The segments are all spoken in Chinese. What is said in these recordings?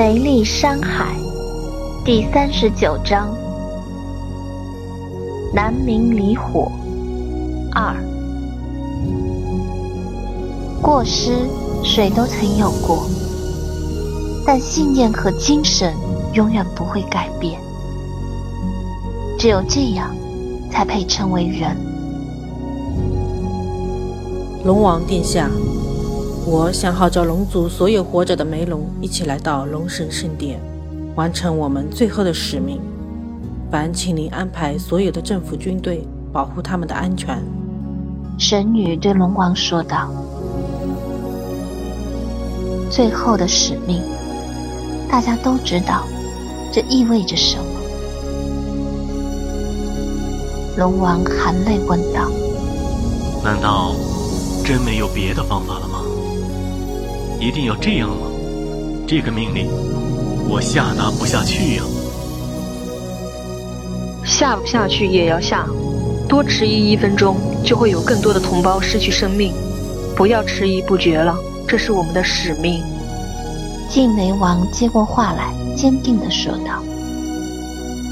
美丽山海第三十九章：南明离火二。过失谁都曾有过，但信念和精神永远不会改变。只有这样，才配称为人。龙王殿下。我想号召龙族所有活着的梅龙一起来到龙神圣殿，完成我们最后的使命。烦请您安排所有的政府军队保护他们的安全。神女对龙王说道：“最后的使命，大家都知道，这意味着什么？”龙王含泪问道：“难道真没有别的方法了吗？”一定要这样吗？这个命令我下达不下去呀！下不下去也要下，多迟疑一分钟，就会有更多的同胞失去生命。不要迟疑不决了，这是我们的使命。晋梅王接过话来，坚定地说道：“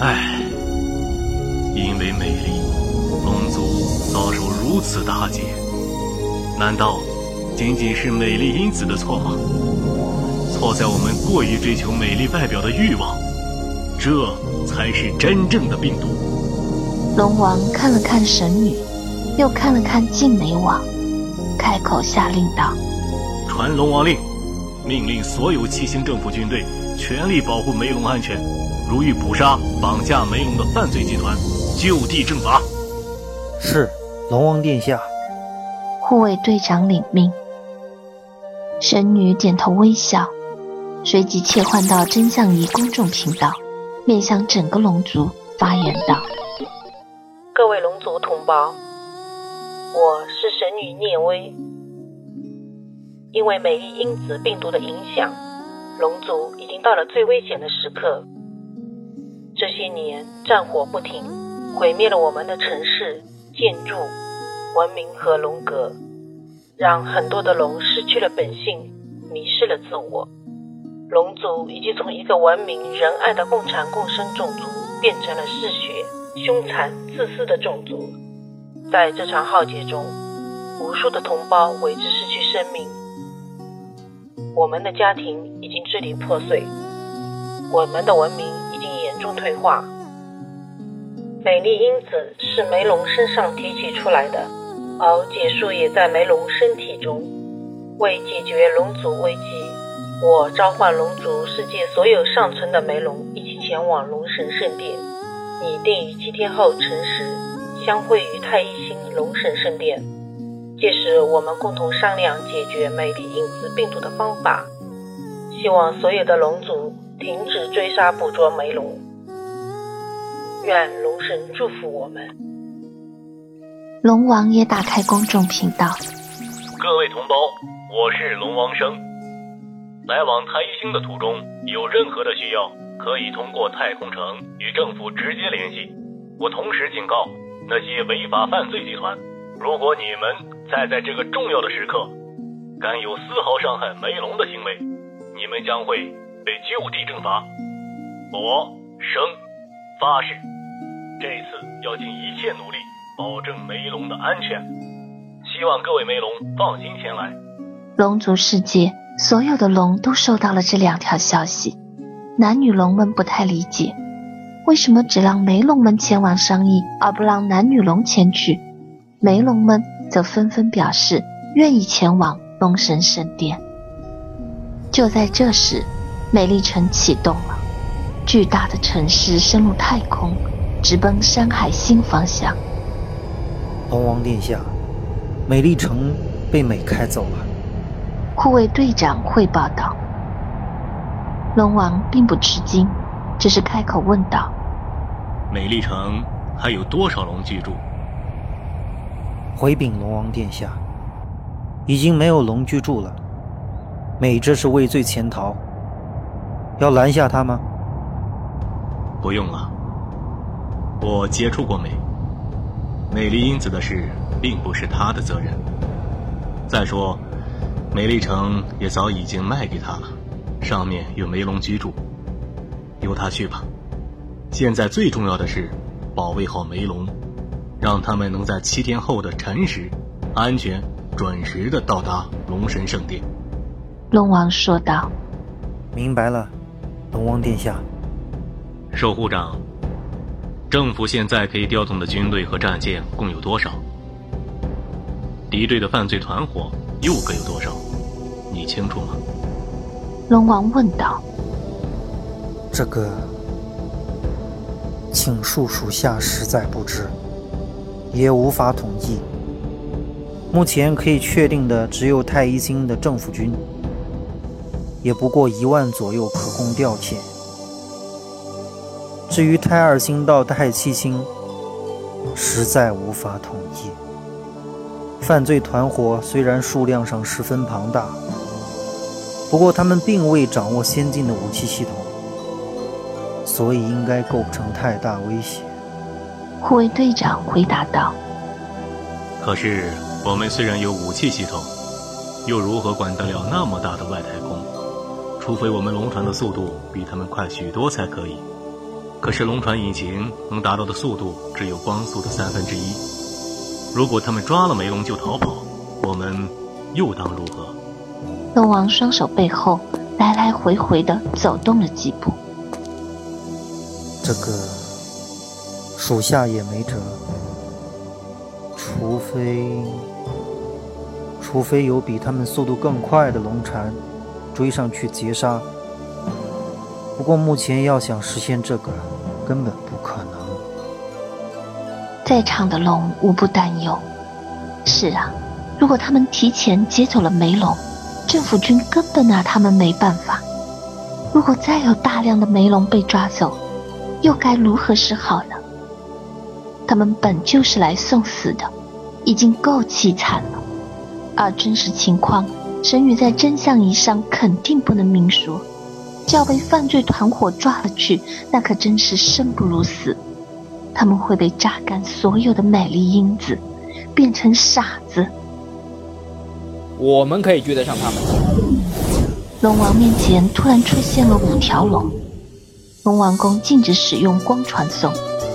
唉，因为美丽，龙族遭受如此大劫，难道？”仅仅是美丽因子的错吗？错在我们过于追求美丽外表的欲望，这才是真正的病毒。龙王看了看神女，又看了看静美王，开口下令道：“传龙王令，命令所有七星政府军队全力保护梅龙安全，如遇捕杀、绑架梅龙的犯罪集团，就地正法。”是，龙王殿下。护卫队长领命。神女点头微笑，随即切换到真相仪公众频道，面向整个龙族发言道：“各位龙族同胞，我是神女聂薇。因为美丽因子病毒的影响，龙族已经到了最危险的时刻。这些年战火不停，毁灭了我们的城市、建筑、文明和龙阁。”让很多的龙失去了本性，迷失了自我。龙族已经从一个文明仁爱的共产共生种族，变成了嗜血、凶残、自私的种族。在这场浩劫中，无数的同胞为之失去生命。我们的家庭已经支离破碎，我们的文明已经严重退化。美丽因子是梅龙身上提取出来的。而结束也在梅龙身体中。为解决龙族危机，我召唤龙族世界所有尚存的梅龙一起前往龙神圣殿，拟定于七天后辰时相会于太一星龙神圣殿。届时，我们共同商量解决美丽因子病毒的方法。希望所有的龙族停止追杀捕捉梅龙。愿龙神祝福我们。龙王也打开公众频道。各位同胞，我是龙王生。来往太一星的途中，有任何的需要，可以通过太空城与政府直接联系。我同时警告那些违法犯罪集团：如果你们再在这个重要的时刻敢有丝毫伤害梅龙的行为，你们将会被就地正法。我生发誓，这次要尽一切努力。保证梅龙的安全，希望各位梅龙放心前来。龙族世界所有的龙都收到了这两条消息，男女龙们不太理解，为什么只让梅龙们前往商议，而不让男女龙前去？梅龙们则纷纷表示愿意前往龙神圣殿。就在这时，美丽城启动了，巨大的城市升入太空，直奔山海星方向。龙王殿下，美丽城被美开走了。护卫队长汇报道。龙王并不吃惊，只是开口问道：“美丽城还有多少龙居住？”回禀龙王殿下，已经没有龙居住了。美这是畏罪潜逃，要拦下他吗？不用了，我接触过美。美丽因子的事，并不是他的责任。再说，美丽城也早已经卖给他了，上面有梅龙居住，由他去吧。现在最重要的是保卫好梅龙，让他们能在七天后的辰时，安全准时的到达龙神圣殿。龙王说道：“明白了，龙王殿下。”守护长，政府现在可以调动的军队和战舰共有多少？敌对的犯罪团伙又各有多少？你清楚吗？龙王问道。这个，请恕属下实在不知，也无法统计。目前可以确定的只有太一星的政府军，也不过一万左右可供调遣。至于太二星到太七星，实在无法统计。犯罪团伙虽然数量上十分庞大，不过他们并未掌握先进的武器系统，所以应该构不成太大威胁。护卫队长回答道：“可是我们虽然有武器系统，又如何管得了那么大的外太空？除非我们龙船的速度比他们快许多才可以。”可是龙船引擎能达到的速度只有光速的三分之一。如果他们抓了梅龙就逃跑，我们又当如何？龙王双手背后来来回回的走动了几步。这个属下也没辙，除非，除非有比他们速度更快的龙船追上去截杀。不过目前要想实现这个。根本不可能。在场的龙无不担忧。是啊，如果他们提前劫走了梅龙，政府军根本拿他们没办法。如果再有大量的梅龙被抓走，又该如何是好呢？他们本就是来送死的，已经够凄惨了。而真实情况，神宇在真相仪上肯定不能明说。就要被犯罪团伙抓了去，那可真是生不如死。他们会被榨干所有的美丽因子，变成傻子。我们可以追得上他们。龙王面前突然出现了五条龙。龙王宫禁止使用光传送，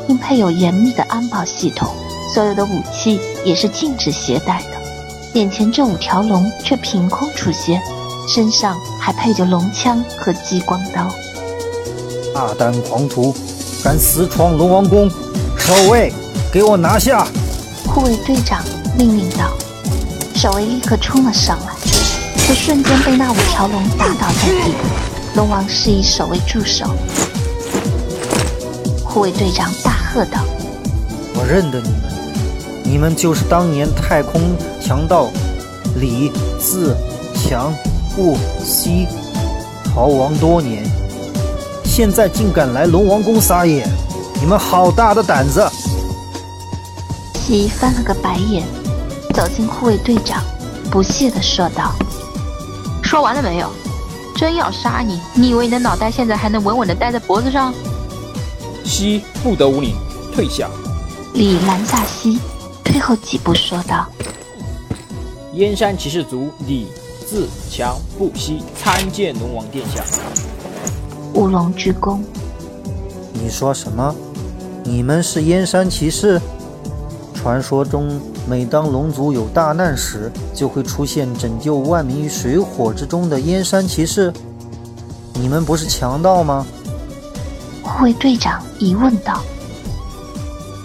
并配有严密的安保系统，所有的武器也是禁止携带的。眼前这五条龙却凭空出现。身上还配着龙枪和激光刀。大胆狂徒，敢私闯龙王宫！守卫，给我拿下！护卫队长命令道。守卫立刻冲了上来，却瞬间被那五条龙打倒在地。龙王示意守卫住手。护卫队长大喝道：“我认得你们，你们就是当年太空强盗李自强。”不惜逃亡多年，现在竟敢来龙王宫撒野！你们好大的胆子！西翻了个白眼，走进护卫队长，不屑地说道：“说完了没有？真要杀你，你以为你的脑袋现在还能稳稳地待在脖子上？”西不得无礼，退下！李拦下西，退后几步说道：“燕山骑士族李。”自强不息，参见龙王殿下。乌龙之功。你说什么？你们是燕山骑士？传说中，每当龙族有大难时，就会出现拯救万民于水火之中的燕山骑士。你们不是强盗吗？护卫队长疑问道。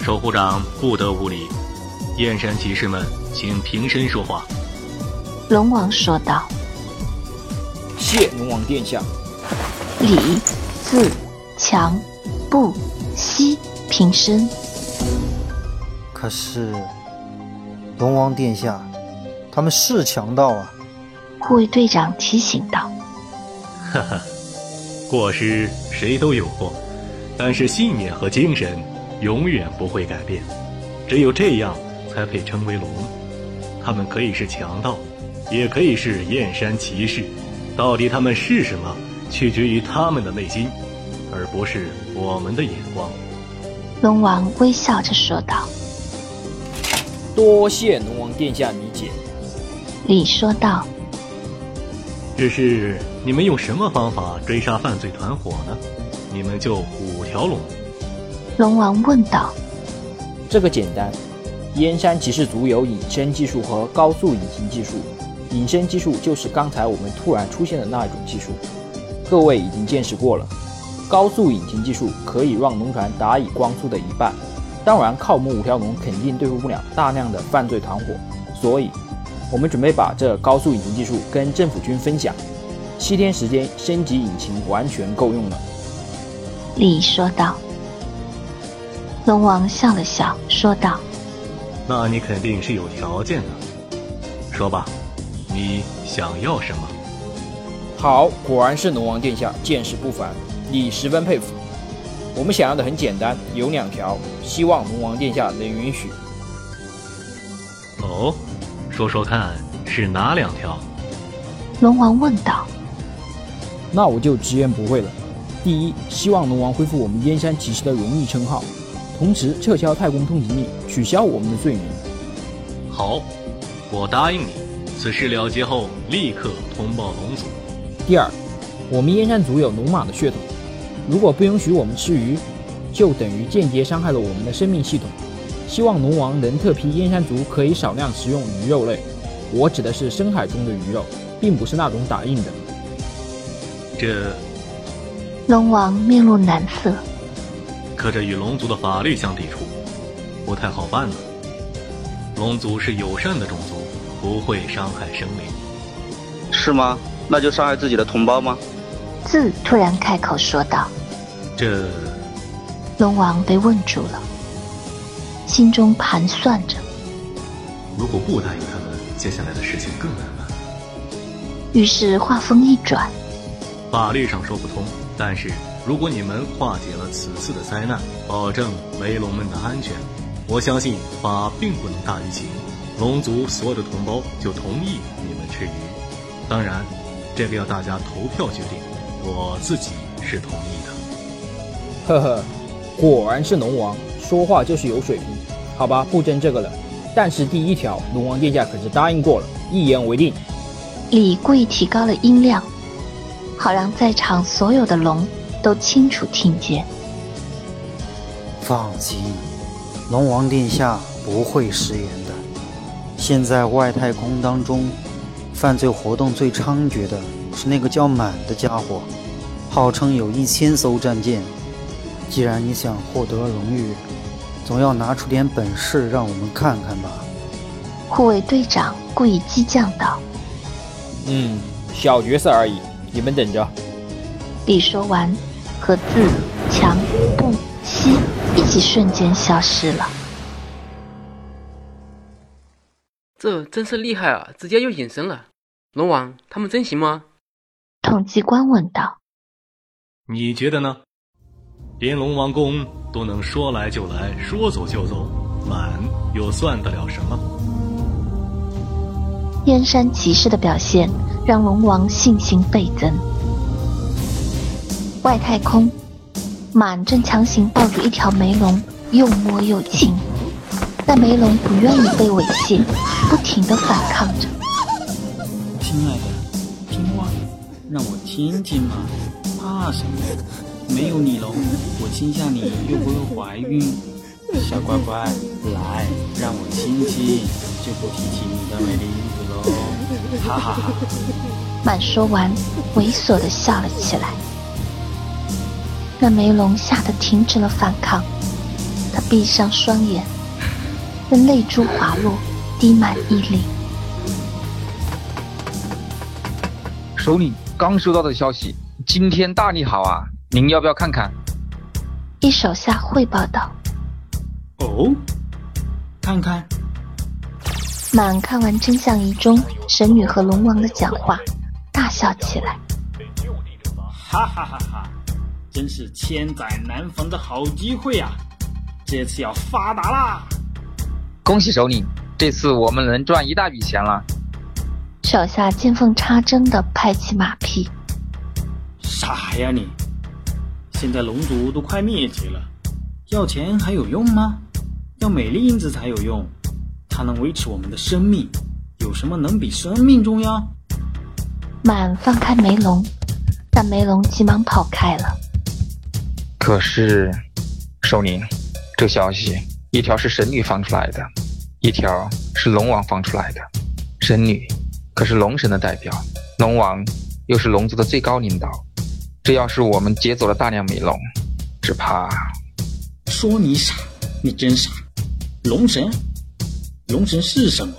守护长不得无礼，燕山骑士们，请平身说话。龙王说道：“谢龙王殿下。”李、自、强、不、息平身。可是，龙王殿下，他们是强盗啊！护卫队长提醒道：“哈哈，过失谁都有过，但是信念和精神永远不会改变。只有这样，才配称为龙。他们可以是强盗。”也可以是燕山骑士，到底他们是什么，取决于他们的内心，而不是我们的眼光。龙王微笑着说道：“多谢龙王殿下理解。”李说道：“只是你们用什么方法追杀犯罪团伙呢？你们就五条龙。龙王问道。这个简单，燕山骑士族有隐身技术和高速隐形技术。隐身技术就是刚才我们突然出现的那一种技术，各位已经见识过了。高速引擎技术可以让龙船打以光速的一半。当然，靠我们五条龙肯定对付不了大量的犯罪团伙，所以，我们准备把这高速引擎技术跟政府军分享。七天时间升级引擎完全够用了。李说道。龙王笑了笑，说道：“那你肯定是有条件的，说吧，你想要什么？”好，果然是龙王殿下见识不凡，你十分佩服。我们想要的很简单，有两条，希望龙王殿下能允许。哦，说说看，是哪两条？龙王问道。那我就直言不讳了。第一，希望龙王恢复我们燕山骑士的荣誉称号，同时撤销太公通缉令，取消我们的罪名。好，我答应你。此事了结后，立刻通报龙族。第二，我们燕山族有龙马的血统。如果不允许我们吃鱼，就等于间接伤害了我们的生命系统。希望龙王能特批燕山族可以少量食用鱼肉类，我指的是深海中的鱼肉，并不是那种打印的。这，龙王面露难色。可这与龙族的法律相抵触，不太好办呢。龙族是友善的种族，不会伤害生灵。是吗？那就伤害自己的同胞吗？字突然开口说道：“这……”龙王被问住了，心中盘算着：如果不答应他们，接下来的事情更难办。于是话锋一转：“法律上说不通，但是如果你们化解了此次的灾难，保证雷龙们的安全，我相信法并不能大于情。龙族所有的同胞就同意你们吃鱼。当然，这个要大家投票决定。”我自己是同意的。呵呵，果然是龙王，说话就是有水平。好吧，不争这个了。但是第一条，龙王殿下可是答应过了，一言为定。李故意提高了音量，好让在场所有的龙都清楚听见。放心，龙王殿下不会食言的。现在外太空当中，犯罪活动最猖獗的。是那个叫满的家伙，号称有一千艘战舰。既然你想获得荣誉，总要拿出点本事让我们看看吧。护卫队长故意激将道：“嗯，小角色而已，你们等着。”李说完，和自强不息一起瞬间消失了。这真是厉害啊！直接又隐身了。龙王，他们真行吗？统计官问道：“你觉得呢？连龙王宫都能说来就来，说走就走，满又算得了什么？”燕山骑士的表现让龙王信心倍增。外太空，满正强行抱住一条梅龙，又摸又亲，但梅龙不愿意被猥亵，不停的反抗着。亲爱的。听话让我亲亲嘛，怕什么？没有你龙，我亲下你又不会怀孕。小乖乖，来，让我亲亲，就不提起你的美丽英子喽。哈哈哈！满说完，猥琐的笑了起来。那梅龙吓得停止了反抗，他闭上双眼，任泪珠滑落，滴满衣领。首领。刚收到的消息，今天大利好啊！您要不要看看？一手下汇报道。哦，看看。满看完真相仪中神女和龙王的讲话，大笑起来。哈哈哈哈！真是千载难逢的好机会啊！这次要发达啦！恭喜首领，这次我们能赚一大笔钱了。手下见缝插针的拍起马屁：“傻呀你！现在龙族都快灭绝了，要钱还有用吗？要美丽因子才有用，它能维持我们的生命，有什么能比生命重要？”满放开梅龙，但梅龙急忙跑开了。可是，首领，这消息一条是神女放出来的，一条是龙王放出来的。神女可是龙神的代表，龙王又是龙族的最高领导。这要是我们劫走了大量美龙，只怕……说你傻，你真傻。龙神，龙神是什么？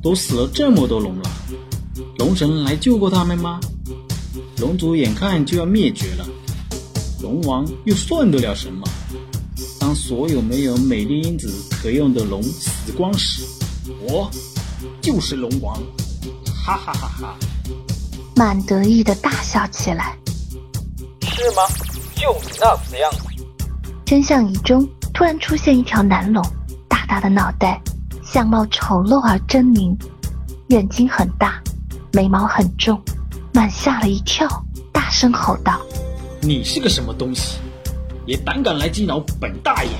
都死了这么多龙了，龙神来救过他们吗？龙族眼看就要灭绝了，龙王又算得了什么？当所有没有美丽因子可用的龙死光时，我就是龙王！哈哈哈哈！满得意的大笑起来。是吗？就你那死样子！真相仪中突然出现一条男龙，大大的脑袋，相貌丑陋而狰狞，眼睛很大，眉毛很重。满吓了一跳，大声吼道：“你是个什么东西？也胆敢来惊扰本大爷！”